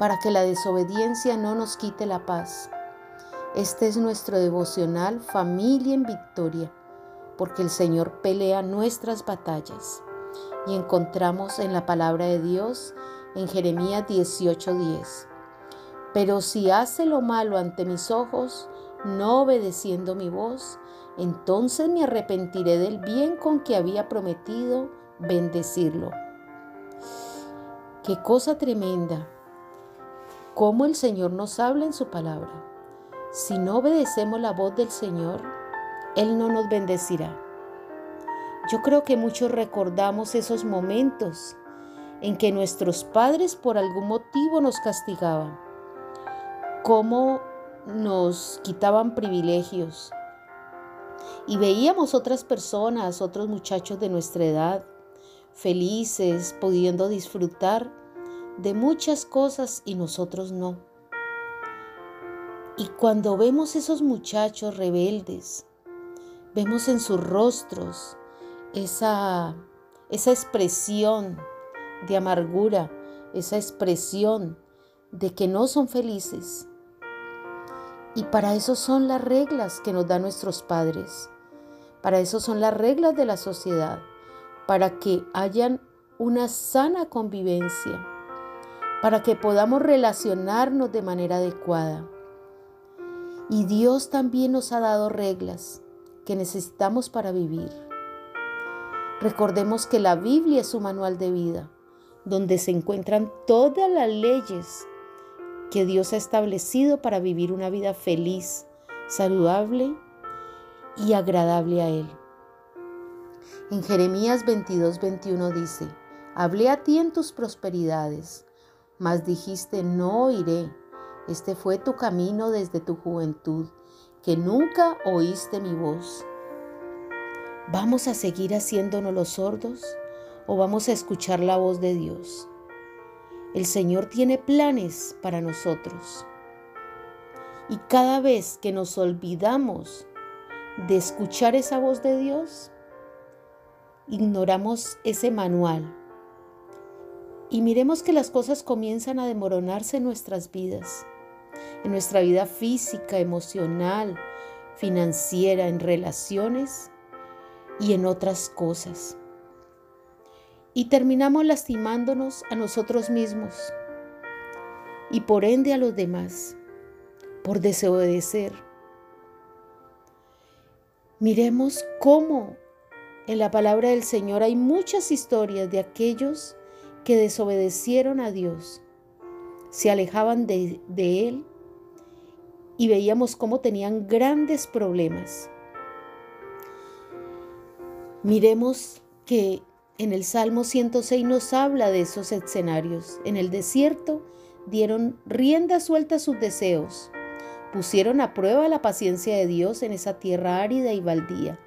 para que la desobediencia no nos quite la paz. Este es nuestro devocional Familia en Victoria, porque el Señor pelea nuestras batallas. Y encontramos en la palabra de Dios en Jeremías 18:10. Pero si hace lo malo ante mis ojos, no obedeciendo mi voz, entonces me arrepentiré del bien con que había prometido bendecirlo. Qué cosa tremenda. Cómo el Señor nos habla en su palabra. Si no obedecemos la voz del Señor, Él no nos bendecirá. Yo creo que muchos recordamos esos momentos en que nuestros padres por algún motivo nos castigaban, cómo nos quitaban privilegios y veíamos otras personas, otros muchachos de nuestra edad, felices, pudiendo disfrutar de muchas cosas y nosotros no. Y cuando vemos esos muchachos rebeldes, vemos en sus rostros esa, esa expresión de amargura, esa expresión de que no son felices. Y para eso son las reglas que nos dan nuestros padres. Para eso son las reglas de la sociedad para que hayan una sana convivencia, para que podamos relacionarnos de manera adecuada. Y Dios también nos ha dado reglas que necesitamos para vivir. Recordemos que la Biblia es su manual de vida, donde se encuentran todas las leyes que Dios ha establecido para vivir una vida feliz, saludable y agradable a Él. En Jeremías 22, 21 dice, Hablé a ti en tus prosperidades, mas dijiste, no iré. Este fue tu camino desde tu juventud, que nunca oíste mi voz. ¿Vamos a seguir haciéndonos los sordos o vamos a escuchar la voz de Dios? El Señor tiene planes para nosotros. Y cada vez que nos olvidamos de escuchar esa voz de Dios, ignoramos ese manual y miremos que las cosas comienzan a demoronarse en nuestras vidas, en nuestra vida física, emocional, financiera, en relaciones y en otras cosas. Y terminamos lastimándonos a nosotros mismos y por ende a los demás, por desobedecer. Miremos cómo en la palabra del Señor hay muchas historias de aquellos que desobedecieron a Dios, se alejaban de, Él y veíamos cómo tenían grandes problemas. Miremos que en el Salmo 106 nos habla de esos escenarios. En el desierto dieron rienda suelta a sus deseos, pusieron a prueba la paciencia de Dios en esa tierra árida y baldía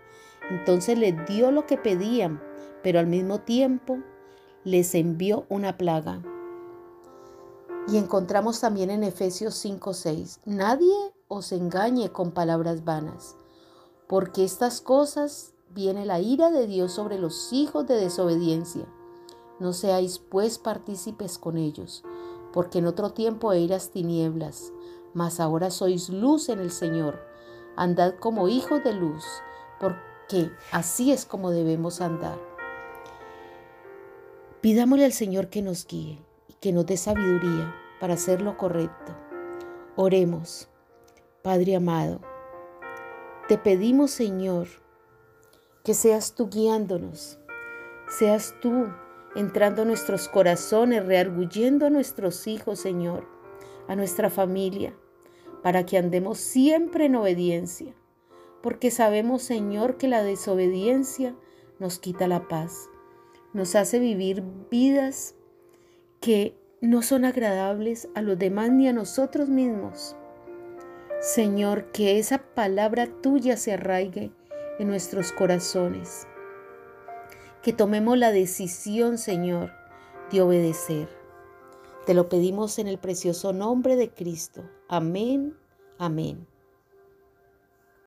entonces les dio lo que pedían, pero al mismo tiempo les envió una plaga. Y encontramos también en Efesios 5:6, nadie os engañe con palabras vanas, porque estas cosas viene la ira de Dios sobre los hijos de desobediencia. No seáis pues partícipes con ellos, porque en otro tiempo eras tinieblas, mas ahora sois luz en el Señor. Andad como hijos de luz, porque que así es como debemos andar. Pidámosle al Señor que nos guíe y que nos dé sabiduría para hacer lo correcto. Oremos, Padre amado. Te pedimos, Señor, que seas tú guiándonos, seas tú entrando a nuestros corazones, rearguyendo a nuestros hijos, Señor, a nuestra familia, para que andemos siempre en obediencia porque sabemos, Señor, que la desobediencia nos quita la paz, nos hace vivir vidas que no son agradables a los demás ni a nosotros mismos. Señor, que esa palabra tuya se arraigue en nuestros corazones. Que tomemos la decisión, Señor, de obedecer. Te lo pedimos en el precioso nombre de Cristo. Amén, amén.